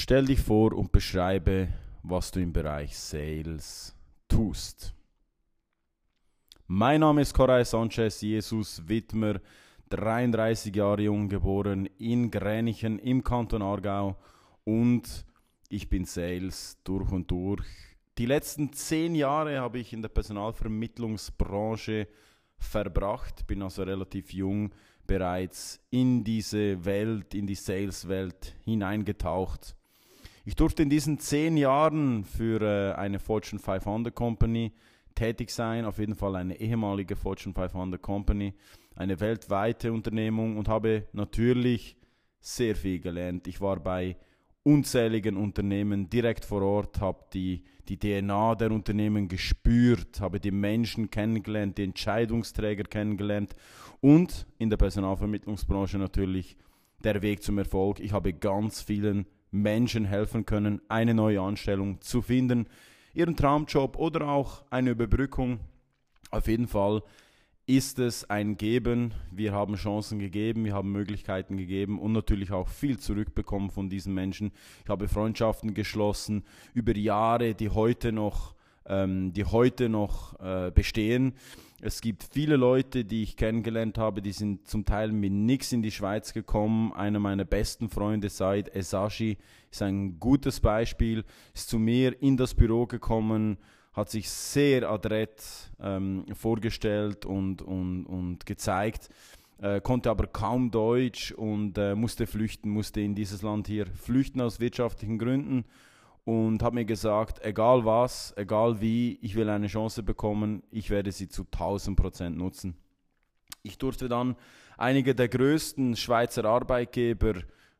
Stell dich vor und beschreibe, was du im Bereich Sales tust. Mein Name ist Coray Sanchez, Jesus Wittmer, 33 Jahre jung geboren in Gränichen im Kanton Aargau und ich bin Sales durch und durch. Die letzten zehn Jahre habe ich in der Personalvermittlungsbranche verbracht, bin also relativ jung bereits in diese Welt, in die Sales-Welt hineingetaucht. Ich durfte in diesen zehn Jahren für äh, eine Fortune 500 Company tätig sein, auf jeden Fall eine ehemalige Fortune 500 Company, eine weltweite Unternehmung und habe natürlich sehr viel gelernt. Ich war bei unzähligen Unternehmen direkt vor Ort, habe die, die DNA der Unternehmen gespürt, habe die Menschen kennengelernt, die Entscheidungsträger kennengelernt und in der Personalvermittlungsbranche natürlich der Weg zum Erfolg. Ich habe ganz vielen Menschen helfen können, eine neue Anstellung zu finden, ihren Traumjob oder auch eine Überbrückung. Auf jeden Fall ist es ein Geben. Wir haben Chancen gegeben, wir haben Möglichkeiten gegeben und natürlich auch viel zurückbekommen von diesen Menschen. Ich habe Freundschaften geschlossen über Jahre, die heute noch, ähm, die heute noch äh, bestehen. Es gibt viele Leute, die ich kennengelernt habe, die sind zum Teil mit nichts in die Schweiz gekommen. Einer meiner besten Freunde, Said Esashi, ist ein gutes Beispiel, ist zu mir in das Büro gekommen, hat sich sehr adrett ähm, vorgestellt und, und, und gezeigt, äh, konnte aber kaum Deutsch und äh, musste flüchten, musste in dieses Land hier flüchten aus wirtschaftlichen Gründen und hat mir gesagt, egal was, egal wie, ich will eine Chance bekommen, ich werde sie zu 1000 Prozent nutzen. Ich durfte dann einige der größten Schweizer Arbeitgeber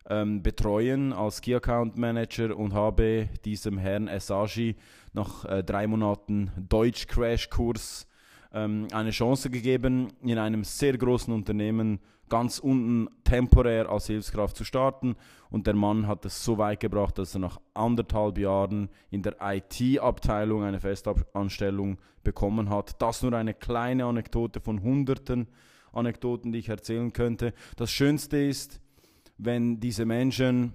ähm, betreuen als Key Account Manager und habe diesem Herrn Esagi nach äh, drei Monaten Deutsch-Crash-Kurs ähm, eine Chance gegeben, in einem sehr großen Unternehmen ganz unten temporär als Hilfskraft zu starten. Und der Mann hat es so weit gebracht, dass er nach anderthalb Jahren in der IT-Abteilung eine Festanstellung bekommen hat. Das nur eine kleine Anekdote von hunderten Anekdoten, die ich erzählen könnte. Das Schönste ist, wenn diese Menschen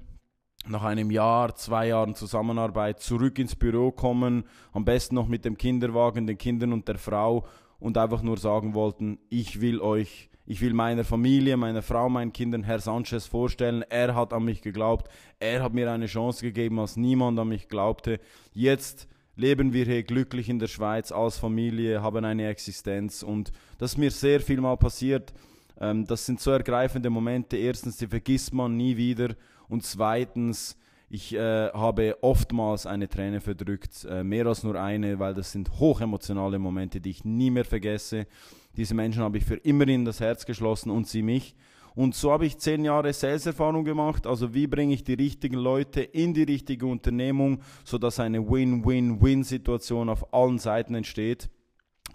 nach einem Jahr, zwei Jahren Zusammenarbeit zurück ins Büro kommen, am besten noch mit dem Kinderwagen, den Kindern und der Frau und einfach nur sagen wollten, ich will euch, ich will meiner Familie, meiner Frau, meinen Kindern Herr Sanchez vorstellen. Er hat an mich geglaubt, er hat mir eine Chance gegeben, als niemand an mich glaubte. Jetzt leben wir hier glücklich in der Schweiz als Familie, haben eine Existenz und das ist mir sehr viel mal passiert ähm, das sind so ergreifende Momente. Erstens, die vergisst man nie wieder. Und zweitens, ich äh, habe oftmals eine Träne verdrückt, äh, mehr als nur eine, weil das sind hochemotionale Momente, die ich nie mehr vergesse. Diese Menschen habe ich für immer in das Herz geschlossen und sie mich. Und so habe ich zehn Jahre Sales-Erfahrung gemacht. Also wie bringe ich die richtigen Leute in die richtige Unternehmung, sodass eine Win-Win-Win-Situation auf allen Seiten entsteht.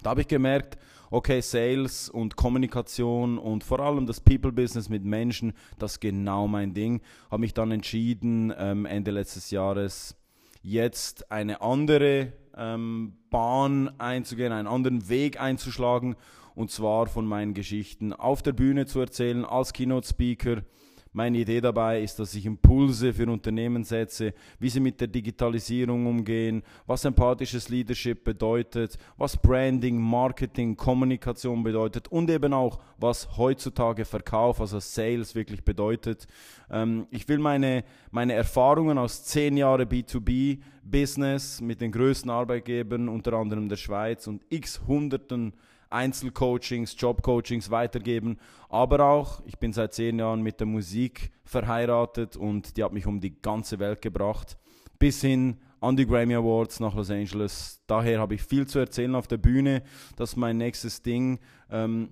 Da habe ich gemerkt, okay, Sales und Kommunikation und vor allem das People-Business mit Menschen, das ist genau mein Ding. Habe mich dann entschieden, ähm, Ende letztes Jahres jetzt eine andere ähm, Bahn einzugehen, einen anderen Weg einzuschlagen und zwar von meinen Geschichten auf der Bühne zu erzählen als Keynote-Speaker meine Idee dabei ist, dass ich Impulse für Unternehmen setze, wie sie mit der Digitalisierung umgehen, was empathisches Leadership bedeutet, was Branding, Marketing, Kommunikation bedeutet und eben auch, was heutzutage Verkauf, also Sales wirklich bedeutet. Ähm, ich will meine, meine Erfahrungen aus zehn Jahren B2B-Business mit den größten Arbeitgebern, unter anderem der Schweiz und x Hunderten Einzelcoachings, Jobcoachings weitergeben. Aber auch, ich bin seit zehn Jahren mit der Musik verheiratet und die hat mich um die ganze Welt gebracht. Bis hin an die Grammy Awards nach Los Angeles. Daher habe ich viel zu erzählen auf der Bühne. Das ist mein nächstes Ding. Ähm,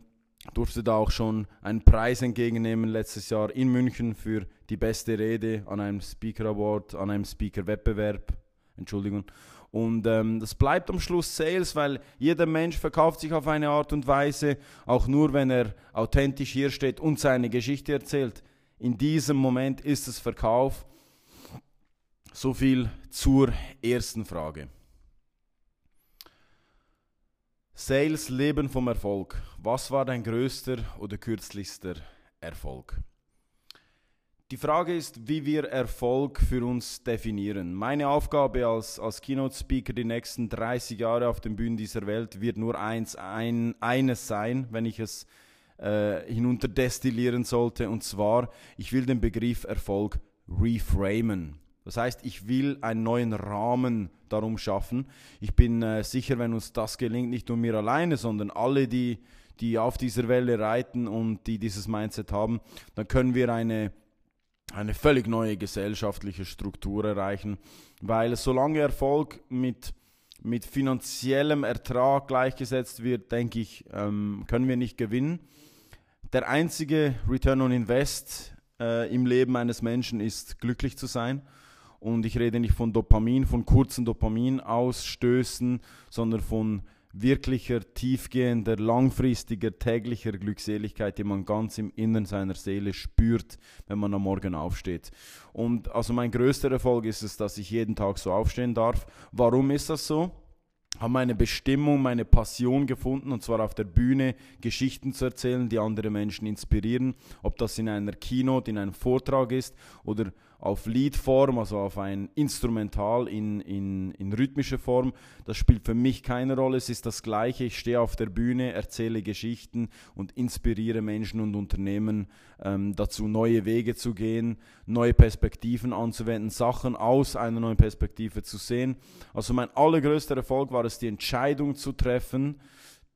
durfte da auch schon einen Preis entgegennehmen letztes Jahr in München für die beste Rede an einem Speaker Award, an einem Speaker Wettbewerb. Entschuldigung. Und ähm, das bleibt am Schluss Sales, weil jeder Mensch verkauft sich auf eine Art und Weise, auch nur wenn er authentisch hier steht und seine Geschichte erzählt. In diesem Moment ist es Verkauf. So viel zur ersten Frage. Sales leben vom Erfolg. Was war dein größter oder kürzlichster Erfolg? Die Frage ist, wie wir Erfolg für uns definieren. Meine Aufgabe als, als Keynote-Speaker die nächsten 30 Jahre auf den Bühnen dieser Welt wird nur eins, ein, eines sein, wenn ich es äh, hinunterdestillieren sollte. Und zwar, ich will den Begriff Erfolg reframen. Das heißt, ich will einen neuen Rahmen darum schaffen. Ich bin äh, sicher, wenn uns das gelingt, nicht nur mir alleine, sondern alle, die, die auf dieser Welle reiten und die dieses Mindset haben, dann können wir eine eine völlig neue gesellschaftliche Struktur erreichen, weil solange Erfolg mit, mit finanziellem Ertrag gleichgesetzt wird, denke ich, ähm, können wir nicht gewinnen. Der einzige Return on Invest äh, im Leben eines Menschen ist glücklich zu sein. Und ich rede nicht von Dopamin, von kurzen Dopaminausstößen, sondern von wirklicher, tiefgehender, langfristiger, täglicher Glückseligkeit, die man ganz im Innern seiner Seele spürt, wenn man am Morgen aufsteht. Und also mein größter Erfolg ist es, dass ich jeden Tag so aufstehen darf. Warum ist das so? habe meine Bestimmung, meine Passion gefunden, und zwar auf der Bühne Geschichten zu erzählen, die andere Menschen inspirieren, ob das in einer Keynote, in einem Vortrag ist oder auf Liedform, also auf ein Instrumental in, in, in rhythmischer Form. Das spielt für mich keine Rolle, es ist das gleiche. Ich stehe auf der Bühne, erzähle Geschichten und inspiriere Menschen und Unternehmen ähm, dazu, neue Wege zu gehen, neue Perspektiven anzuwenden, Sachen aus einer neuen Perspektive zu sehen. Also mein allergrößter Erfolg war es, die Entscheidung zu treffen,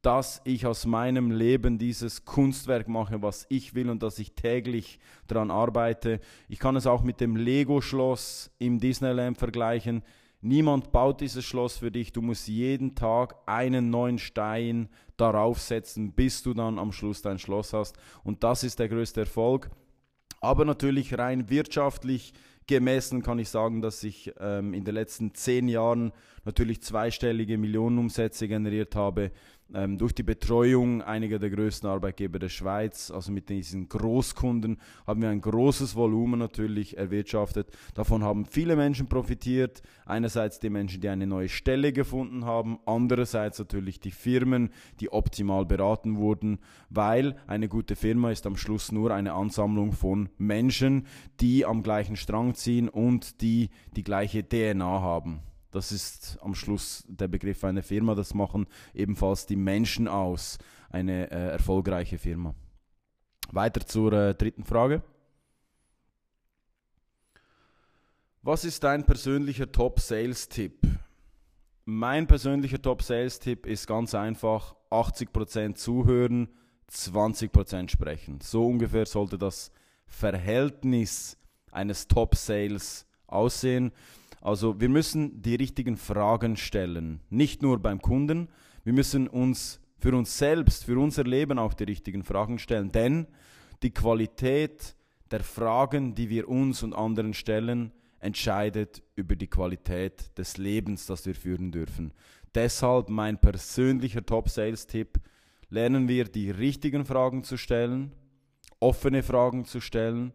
dass ich aus meinem Leben dieses Kunstwerk mache, was ich will und dass ich täglich daran arbeite. Ich kann es auch mit dem Lego-Schloss im Disneyland vergleichen. Niemand baut dieses Schloss für dich. Du musst jeden Tag einen neuen Stein darauf setzen, bis du dann am Schluss dein Schloss hast. Und das ist der größte Erfolg. Aber natürlich rein wirtschaftlich gemessen kann ich sagen, dass ich ähm, in den letzten zehn Jahren natürlich zweistellige Millionenumsätze generiert habe ähm, durch die Betreuung einiger der größten Arbeitgeber der Schweiz, also mit diesen Großkunden, haben wir ein großes Volumen natürlich erwirtschaftet. Davon haben viele Menschen profitiert. Einerseits die Menschen, die eine neue Stelle gefunden haben, andererseits natürlich die Firmen, die optimal beraten wurden, weil eine gute Firma ist am Schluss nur eine Ansammlung von Menschen, die am gleichen Strang ziehen und die die gleiche DNA haben. Das ist am Schluss der Begriff einer Firma. Das machen ebenfalls die Menschen aus, eine äh, erfolgreiche Firma. Weiter zur äh, dritten Frage. Was ist dein persönlicher Top-Sales-Tipp? Mein persönlicher Top-Sales-Tipp ist ganz einfach: 80% zuhören, 20% sprechen. So ungefähr sollte das Verhältnis eines Top-Sales aussehen. Also wir müssen die richtigen Fragen stellen, nicht nur beim Kunden, wir müssen uns für uns selbst, für unser Leben auch die richtigen Fragen stellen, denn die Qualität der Fragen, die wir uns und anderen stellen, entscheidet über die Qualität des Lebens, das wir führen dürfen. Deshalb mein persönlicher Top-Sales-Tipp, lernen wir die richtigen Fragen zu stellen, offene Fragen zu stellen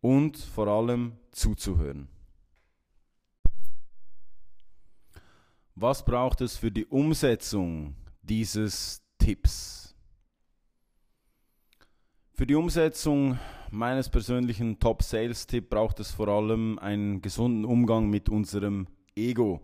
und vor allem zuzuhören. Was braucht es für die Umsetzung dieses Tipps? Für die Umsetzung meines persönlichen Top-Sales-Tipp braucht es vor allem einen gesunden Umgang mit unserem Ego.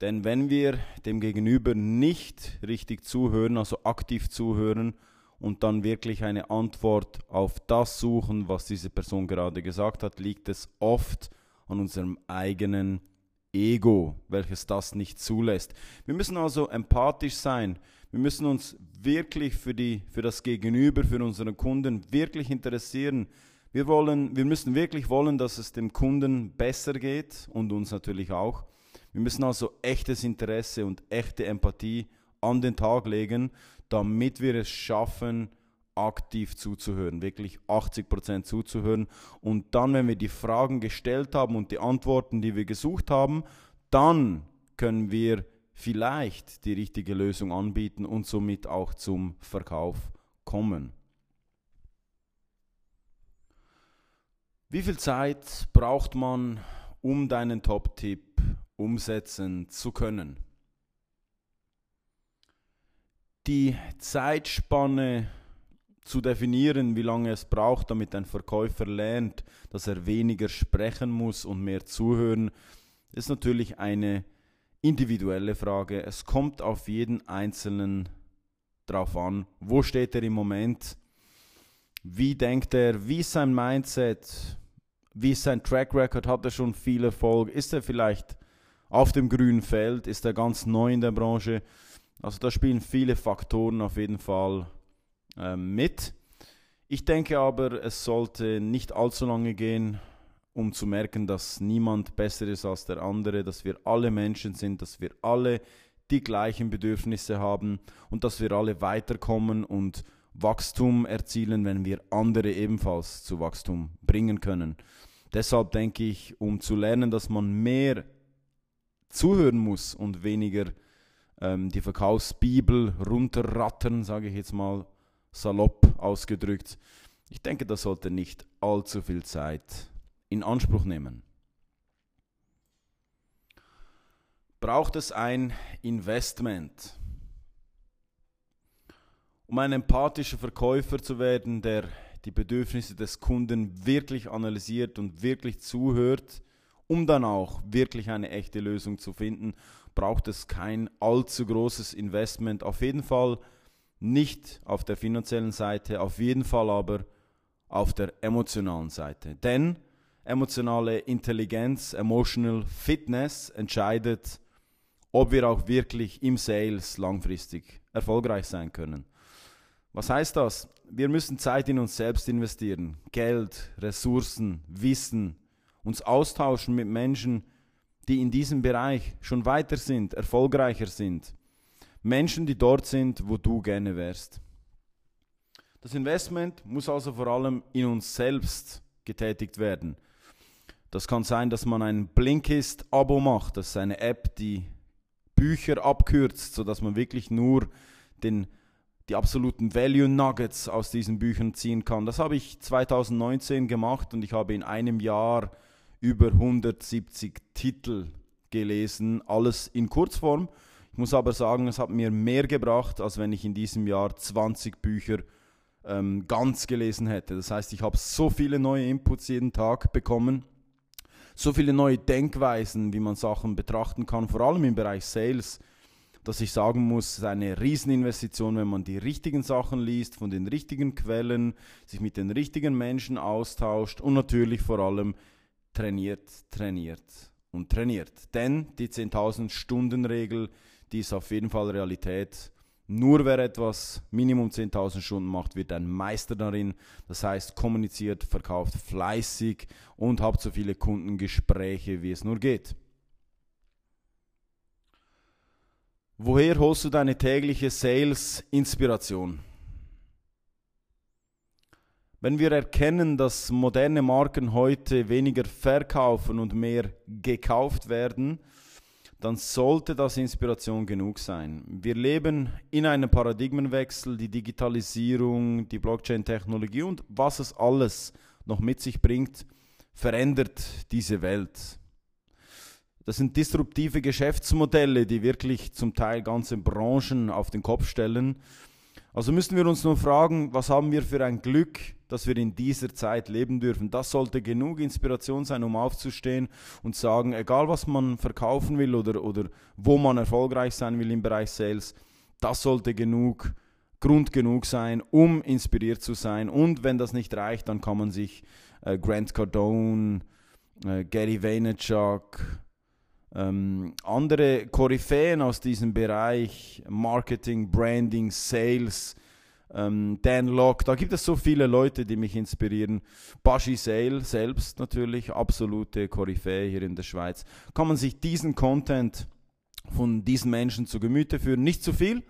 Denn wenn wir dem Gegenüber nicht richtig zuhören, also aktiv zuhören und dann wirklich eine Antwort auf das suchen, was diese Person gerade gesagt hat, liegt es oft an unserem eigenen Ego, welches das nicht zulässt. Wir müssen also empathisch sein. Wir müssen uns wirklich für, die, für das Gegenüber, für unseren Kunden wirklich interessieren. Wir, wollen, wir müssen wirklich wollen, dass es dem Kunden besser geht und uns natürlich auch. Wir müssen also echtes Interesse und echte Empathie an den Tag legen, damit wir es schaffen, aktiv zuzuhören, wirklich 80% zuzuhören. Und dann, wenn wir die Fragen gestellt haben und die Antworten, die wir gesucht haben, dann können wir vielleicht die richtige Lösung anbieten und somit auch zum Verkauf kommen. Wie viel Zeit braucht man, um deinen Top-Tipp umsetzen zu können? Die Zeitspanne zu definieren, wie lange es braucht, damit ein Verkäufer lernt, dass er weniger sprechen muss und mehr zuhören, ist natürlich eine individuelle Frage. Es kommt auf jeden Einzelnen drauf an, wo steht er im Moment, wie denkt er, wie ist sein Mindset, wie ist sein Track Record, hat er schon viel Erfolg, ist er vielleicht auf dem grünen Feld, ist er ganz neu in der Branche. Also da spielen viele Faktoren auf jeden Fall äh, mit. Ich denke aber, es sollte nicht allzu lange gehen, um zu merken, dass niemand besser ist als der andere, dass wir alle Menschen sind, dass wir alle die gleichen Bedürfnisse haben und dass wir alle weiterkommen und Wachstum erzielen, wenn wir andere ebenfalls zu Wachstum bringen können. Deshalb denke ich, um zu lernen, dass man mehr zuhören muss und weniger ähm, die Verkaufsbibel runterrattern, sage ich jetzt mal salopp ausgedrückt. Ich denke, das sollte nicht allzu viel Zeit in Anspruch nehmen. Braucht es ein Investment? Um ein empathischer Verkäufer zu werden, der die Bedürfnisse des Kunden wirklich analysiert und wirklich zuhört, um dann auch wirklich eine echte Lösung zu finden, braucht es kein allzu großes Investment. Auf jeden Fall nicht auf der finanziellen Seite, auf jeden Fall aber auf der emotionalen Seite. Denn emotionale Intelligenz, emotional Fitness entscheidet, ob wir auch wirklich im Sales langfristig erfolgreich sein können. Was heißt das? Wir müssen Zeit in uns selbst investieren, Geld, Ressourcen, Wissen, uns austauschen mit Menschen, die in diesem Bereich schon weiter sind, erfolgreicher sind. Menschen, die dort sind, wo du gerne wärst. Das Investment muss also vor allem in uns selbst getätigt werden. Das kann sein, dass man ein Blinkist-Abo macht. Das ist eine App, die Bücher abkürzt, sodass man wirklich nur den, die absoluten Value Nuggets aus diesen Büchern ziehen kann. Das habe ich 2019 gemacht und ich habe in einem Jahr über 170 Titel gelesen, alles in Kurzform. Ich muss aber sagen, es hat mir mehr gebracht, als wenn ich in diesem Jahr 20 Bücher ähm, ganz gelesen hätte. Das heißt, ich habe so viele neue Inputs jeden Tag bekommen so viele neue Denkweisen, wie man Sachen betrachten kann, vor allem im Bereich Sales, dass ich sagen muss, es ist eine Rieseninvestition, wenn man die richtigen Sachen liest, von den richtigen Quellen, sich mit den richtigen Menschen austauscht und natürlich vor allem trainiert, trainiert und trainiert. Denn die 10.000 Stunden Regel, die ist auf jeden Fall Realität. Nur wer etwas Minimum 10.000 Stunden macht, wird ein Meister darin. Das heißt, kommuniziert, verkauft fleißig und habt so viele Kundengespräche, wie es nur geht. Woher holst du deine tägliche Sales-Inspiration? Wenn wir erkennen, dass moderne Marken heute weniger verkaufen und mehr gekauft werden, dann sollte das Inspiration genug sein. Wir leben in einem Paradigmenwechsel, die Digitalisierung, die Blockchain-Technologie und was es alles noch mit sich bringt, verändert diese Welt. Das sind disruptive Geschäftsmodelle, die wirklich zum Teil ganze Branchen auf den Kopf stellen. Also müssen wir uns nur fragen, was haben wir für ein Glück, dass wir in dieser Zeit leben dürfen. Das sollte genug Inspiration sein, um aufzustehen und sagen, egal was man verkaufen will oder, oder wo man erfolgreich sein will im Bereich Sales, das sollte genug, Grund genug sein, um inspiriert zu sein. Und wenn das nicht reicht, dann kann man sich äh, Grant Cardone, äh, Gary Vaynerchuk, ähm, andere Koryphäen aus diesem Bereich, Marketing, Branding, Sales, ähm, Dan Locke, da gibt es so viele Leute, die mich inspirieren. Bashi Sale selbst natürlich, absolute Koryphäe hier in der Schweiz. Kann man sich diesen Content von diesen Menschen zu Gemüte führen? Nicht zu viel.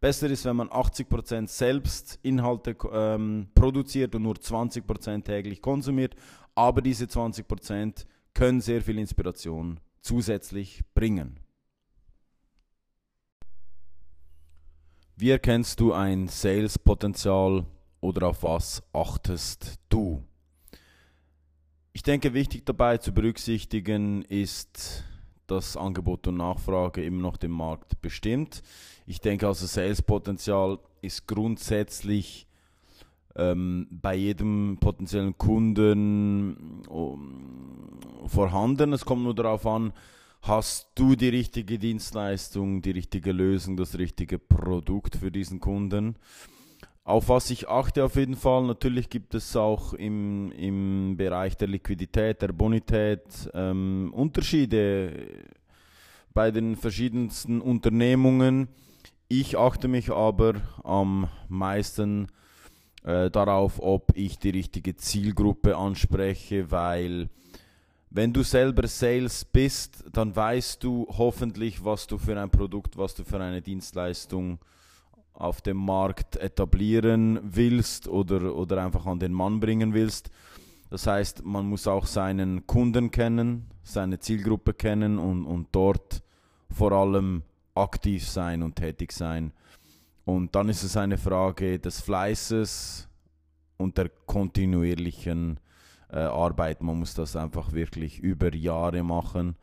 Besser ist, wenn man 80% selbst Inhalte ähm, produziert und nur 20% täglich konsumiert. Aber diese 20% können sehr viel Inspiration zusätzlich bringen. Wie erkennst du ein Sales-Potenzial oder auf was achtest du? Ich denke, wichtig dabei zu berücksichtigen ist, dass Angebot und Nachfrage immer noch den Markt bestimmt. Ich denke also, Sales-Potenzial ist grundsätzlich ähm, bei jedem potenziellen Kunden um, vorhanden. Es kommt nur darauf an, hast du die richtige Dienstleistung, die richtige Lösung, das richtige Produkt für diesen Kunden. Auf was ich achte auf jeden Fall, natürlich gibt es auch im, im Bereich der Liquidität, der Bonität ähm, Unterschiede bei den verschiedensten Unternehmungen. Ich achte mich aber am meisten äh, darauf, ob ich die richtige Zielgruppe anspreche, weil wenn du selber Sales bist, dann weißt du hoffentlich, was du für ein Produkt, was du für eine Dienstleistung auf dem Markt etablieren willst oder, oder einfach an den Mann bringen willst. Das heißt, man muss auch seinen Kunden kennen, seine Zielgruppe kennen und, und dort vor allem aktiv sein und tätig sein. Und dann ist es eine Frage des Fleißes und der kontinuierlichen äh, Arbeit. Man muss das einfach wirklich über Jahre machen.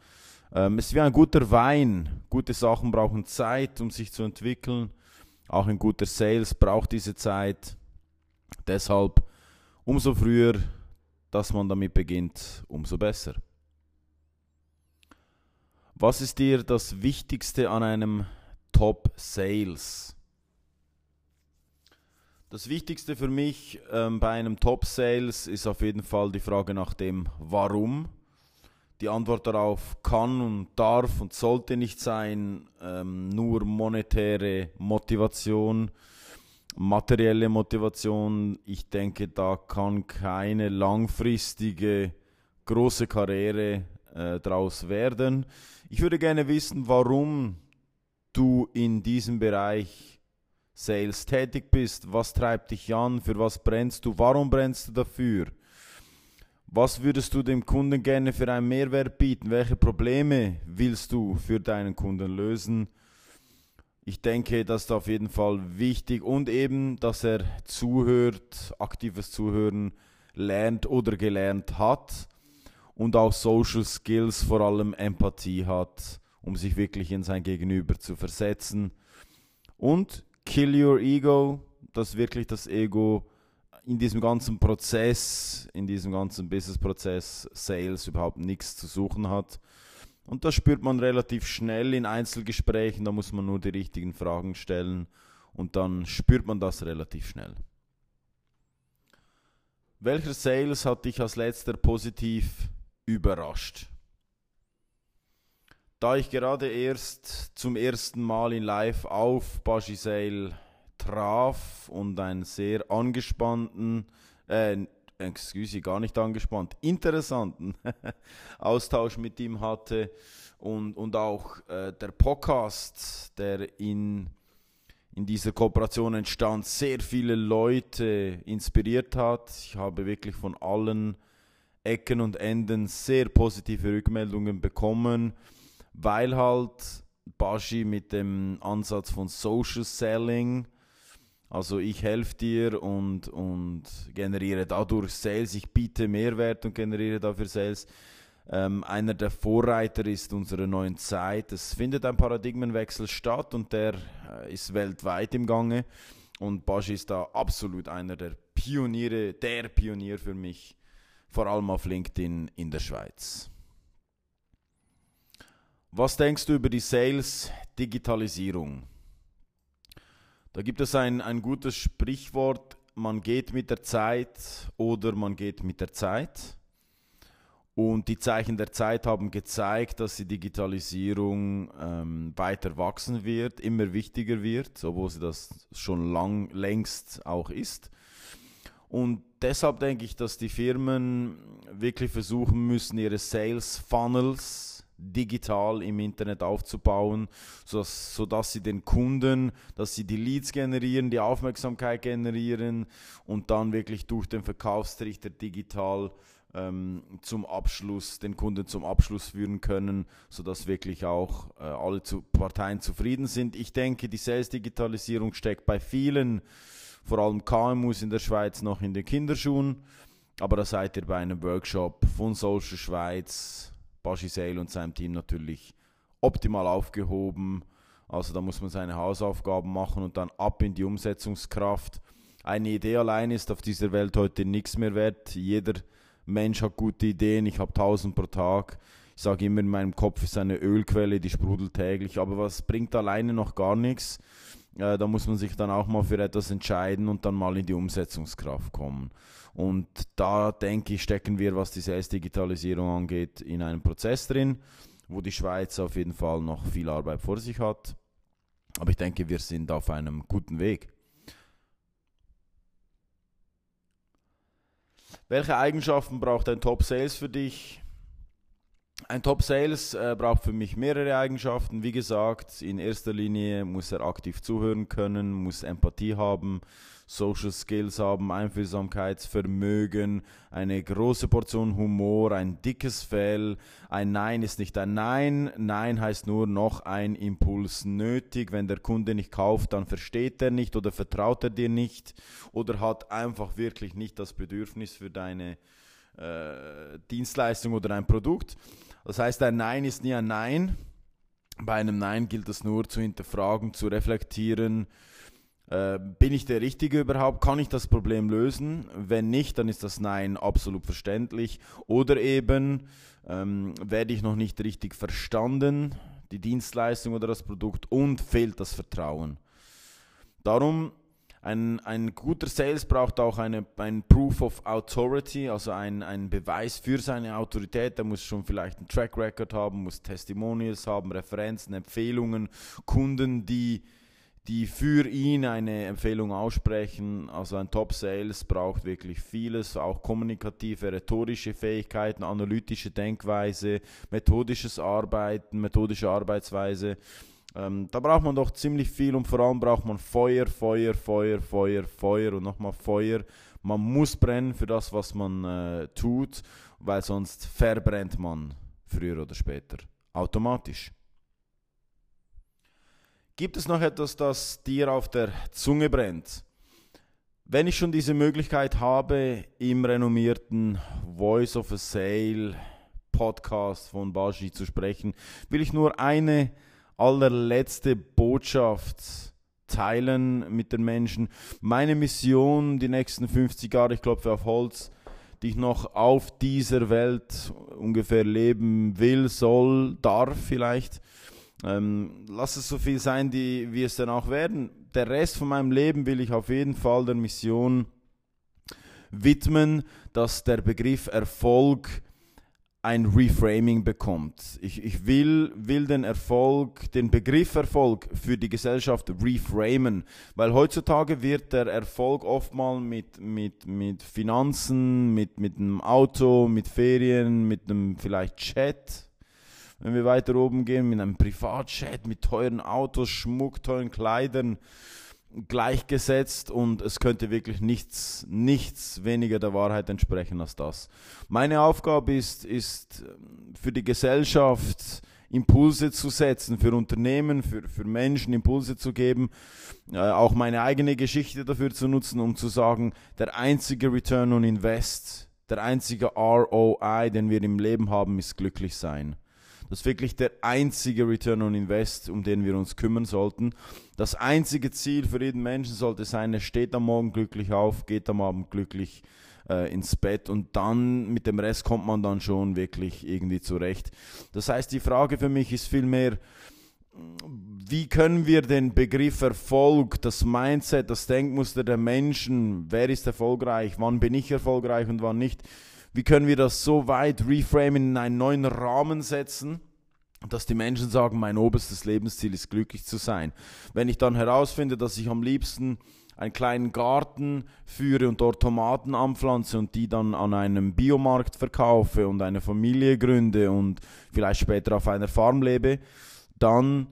Ähm, es ist wie ein guter Wein. Gute Sachen brauchen Zeit, um sich zu entwickeln. Auch ein guter Sales braucht diese Zeit. Deshalb umso früher, dass man damit beginnt, umso besser. Was ist dir das Wichtigste an einem Top Sales? Das Wichtigste für mich ähm, bei einem Top Sales ist auf jeden Fall die Frage nach dem Warum. Die Antwort darauf kann und darf und sollte nicht sein ähm, nur monetäre Motivation, materielle Motivation. Ich denke, da kann keine langfristige große Karriere äh, daraus werden. Ich würde gerne wissen, warum du in diesem Bereich Sales tätig bist. Was treibt dich an? Für was brennst du? Warum brennst du dafür? Was würdest du dem Kunden gerne für einen Mehrwert bieten? Welche Probleme willst du für deinen Kunden lösen? Ich denke, das ist auf jeden Fall wichtig und eben, dass er zuhört, aktives Zuhören lernt oder gelernt hat und auch Social Skills, vor allem Empathie hat, um sich wirklich in sein Gegenüber zu versetzen. Und Kill Your Ego, dass wirklich das Ego in diesem ganzen Prozess, in diesem ganzen Business-Prozess, Sales überhaupt nichts zu suchen hat. Und das spürt man relativ schnell in Einzelgesprächen, da muss man nur die richtigen Fragen stellen und dann spürt man das relativ schnell. Welcher Sales hat dich als letzter positiv überrascht. Da ich gerade erst zum ersten Mal in Live auf Bagisail traf und einen sehr angespannten, äh, excuse, gar nicht angespannt, interessanten Austausch mit ihm hatte und, und auch äh, der Podcast, der in, in dieser Kooperation entstand, sehr viele Leute inspiriert hat. Ich habe wirklich von allen Ecken und Enden sehr positive Rückmeldungen bekommen, weil halt Bashi mit dem Ansatz von Social Selling, also ich helfe dir und, und generiere dadurch Sales, ich biete Mehrwert und generiere dafür Sales. Ähm, einer der Vorreiter ist unsere neuen Zeit. Es findet ein Paradigmenwechsel statt und der äh, ist weltweit im Gange. Und Bashi ist da absolut einer der Pioniere, der Pionier für mich vor allem auf LinkedIn in der Schweiz. Was denkst du über die Sales-Digitalisierung? Da gibt es ein, ein gutes Sprichwort, man geht mit der Zeit oder man geht mit der Zeit. Und die Zeichen der Zeit haben gezeigt, dass die Digitalisierung ähm, weiter wachsen wird, immer wichtiger wird, obwohl sie das schon lang, längst auch ist. Und deshalb denke ich, dass die Firmen wirklich versuchen müssen, ihre Sales Funnels digital im Internet aufzubauen, sodass, sodass sie den Kunden, dass sie die Leads generieren, die Aufmerksamkeit generieren und dann wirklich durch den Verkaufstrichter digital ähm, zum Abschluss, den Kunden zum Abschluss führen können, sodass wirklich auch äh, alle zu, Parteien zufrieden sind. Ich denke, die Sales-Digitalisierung steckt bei vielen vor allem KMUs in der Schweiz noch in den Kinderschuhen. Aber da seid ihr bei einem Workshop von Social Schweiz, Baschi Sale und seinem Team natürlich optimal aufgehoben. Also da muss man seine Hausaufgaben machen und dann ab in die Umsetzungskraft. eine Idee allein ist auf dieser Welt heute nichts mehr wert. Jeder Mensch hat gute Ideen, ich habe tausend pro Tag. Ich sage immer, in meinem Kopf ist eine Ölquelle, die sprudelt täglich, aber was bringt alleine noch gar nichts? Äh, da muss man sich dann auch mal für etwas entscheiden und dann mal in die Umsetzungskraft kommen. Und da denke ich, stecken wir, was die Sales-Digitalisierung angeht, in einem Prozess drin, wo die Schweiz auf jeden Fall noch viel Arbeit vor sich hat. Aber ich denke, wir sind auf einem guten Weg. Welche Eigenschaften braucht ein Top Sales für dich? Ein Top Sales äh, braucht für mich mehrere Eigenschaften. Wie gesagt, in erster Linie muss er aktiv zuhören können, muss Empathie haben, Social Skills haben, Einfühlsamkeitsvermögen, eine große Portion Humor, ein dickes Fell. Ein Nein ist nicht ein Nein. Nein heißt nur noch ein Impuls nötig. Wenn der Kunde nicht kauft, dann versteht er nicht oder vertraut er dir nicht oder hat einfach wirklich nicht das Bedürfnis für deine äh, Dienstleistung oder ein Produkt. Das heißt, ein Nein ist nie ein Nein. Bei einem Nein gilt es nur zu hinterfragen, zu reflektieren, äh, bin ich der Richtige überhaupt? Kann ich das Problem lösen? Wenn nicht, dann ist das Nein absolut verständlich. Oder eben ähm, werde ich noch nicht richtig verstanden, die Dienstleistung oder das Produkt und fehlt das Vertrauen. Darum ein, ein guter Sales braucht auch eine, ein Proof of Authority, also ein, ein Beweis für seine Autorität. Er muss schon vielleicht einen Track Record haben, muss Testimonials haben, Referenzen, Empfehlungen, Kunden, die die für ihn eine Empfehlung aussprechen. Also ein Top-Sales braucht wirklich vieles, auch kommunikative, rhetorische Fähigkeiten, analytische Denkweise, methodisches Arbeiten, methodische Arbeitsweise. Ähm, da braucht man doch ziemlich viel und vor allem braucht man Feuer, Feuer, Feuer, Feuer, Feuer und nochmal Feuer. Man muss brennen für das, was man äh, tut, weil sonst verbrennt man früher oder später automatisch. Gibt es noch etwas, das dir auf der Zunge brennt? Wenn ich schon diese Möglichkeit habe, im renommierten Voice of a Sale Podcast von Bashi zu sprechen, will ich nur eine allerletzte Botschaft teilen mit den Menschen. Meine Mission, die nächsten 50 Jahre, ich klopfe auf Holz, die ich noch auf dieser Welt ungefähr leben will, soll, darf vielleicht, ähm, lass es so viel sein, die, wie es dann auch werden. Der Rest von meinem Leben will ich auf jeden Fall der Mission widmen, dass der Begriff Erfolg ein Reframing bekommt. Ich, ich will, will den Erfolg, den Begriff Erfolg für die Gesellschaft reframen, weil heutzutage wird der Erfolg oftmals mit, mit, mit Finanzen, mit, mit einem Auto, mit Ferien, mit einem vielleicht Chat wenn wir weiter oben gehen, mit einem Privatchat, mit teuren Autos, Schmuck, teuren Kleidern gleichgesetzt und es könnte wirklich nichts, nichts weniger der Wahrheit entsprechen als das. Meine Aufgabe ist, ist für die Gesellschaft Impulse zu setzen, für Unternehmen, für, für Menschen Impulse zu geben, äh, auch meine eigene Geschichte dafür zu nutzen, um zu sagen, der einzige Return on Invest, der einzige ROI, den wir im Leben haben, ist glücklich sein. Das ist wirklich der einzige Return on Invest, um den wir uns kümmern sollten. Das einzige Ziel für jeden Menschen sollte sein, er steht am Morgen glücklich auf, geht am Abend glücklich äh, ins Bett und dann mit dem Rest kommt man dann schon wirklich irgendwie zurecht. Das heißt, die Frage für mich ist vielmehr, wie können wir den Begriff Erfolg, das Mindset, das Denkmuster der Menschen, wer ist erfolgreich, wann bin ich erfolgreich und wann nicht, wie können wir das so weit reframen, in einen neuen Rahmen setzen, dass die Menschen sagen, mein oberstes Lebensziel ist glücklich zu sein. Wenn ich dann herausfinde, dass ich am liebsten einen kleinen Garten führe und dort Tomaten anpflanze und die dann an einem Biomarkt verkaufe und eine Familie gründe und vielleicht später auf einer Farm lebe, dann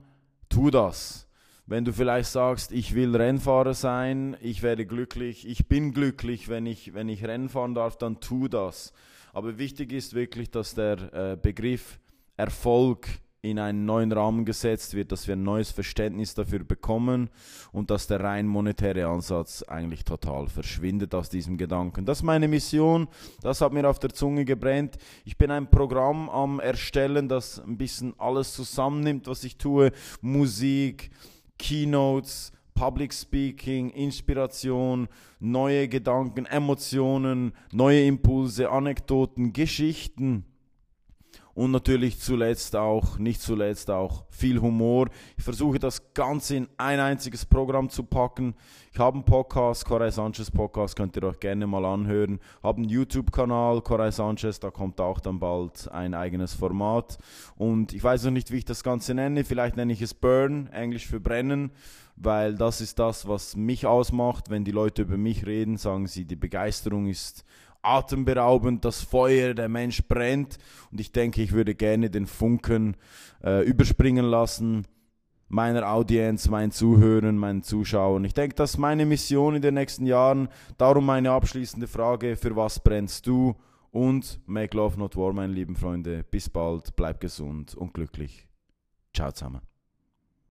tu das. Wenn du vielleicht sagst, ich will Rennfahrer sein, ich werde glücklich, ich bin glücklich, wenn ich, wenn ich Rennen fahren darf, dann tu das. Aber wichtig ist wirklich, dass der äh, Begriff Erfolg in einen neuen Rahmen gesetzt wird, dass wir ein neues Verständnis dafür bekommen und dass der rein monetäre Ansatz eigentlich total verschwindet aus diesem Gedanken. Das ist meine Mission, das hat mir auf der Zunge gebrennt. Ich bin ein Programm am Erstellen, das ein bisschen alles zusammennimmt, was ich tue, Musik, Keynotes, Public Speaking, Inspiration, neue Gedanken, Emotionen, neue Impulse, Anekdoten, Geschichten und natürlich zuletzt auch, nicht zuletzt auch viel Humor. Ich versuche das Ganze in ein einziges Programm zu packen. Ich habe einen Podcast, Coray Sanchez Podcast, könnt ihr euch gerne mal anhören. Habe einen YouTube-Kanal, Coray Sanchez, da kommt auch dann bald ein eigenes Format. Und ich weiß noch nicht, wie ich das Ganze nenne. Vielleicht nenne ich es Burn, Englisch für Brennen, weil das ist das, was mich ausmacht. Wenn die Leute über mich reden, sagen sie, die Begeisterung ist atemberaubend, das Feuer, der Mensch brennt. Und ich denke, ich würde gerne den Funken äh, überspringen lassen meiner Audienz, meinen Zuhörern, meinen Zuschauern. Ich denke, das ist meine Mission in den nächsten Jahren. Darum meine abschließende Frage, für was brennst du? Und make love not war, meine lieben Freunde. Bis bald, bleib gesund und glücklich. Ciao zusammen.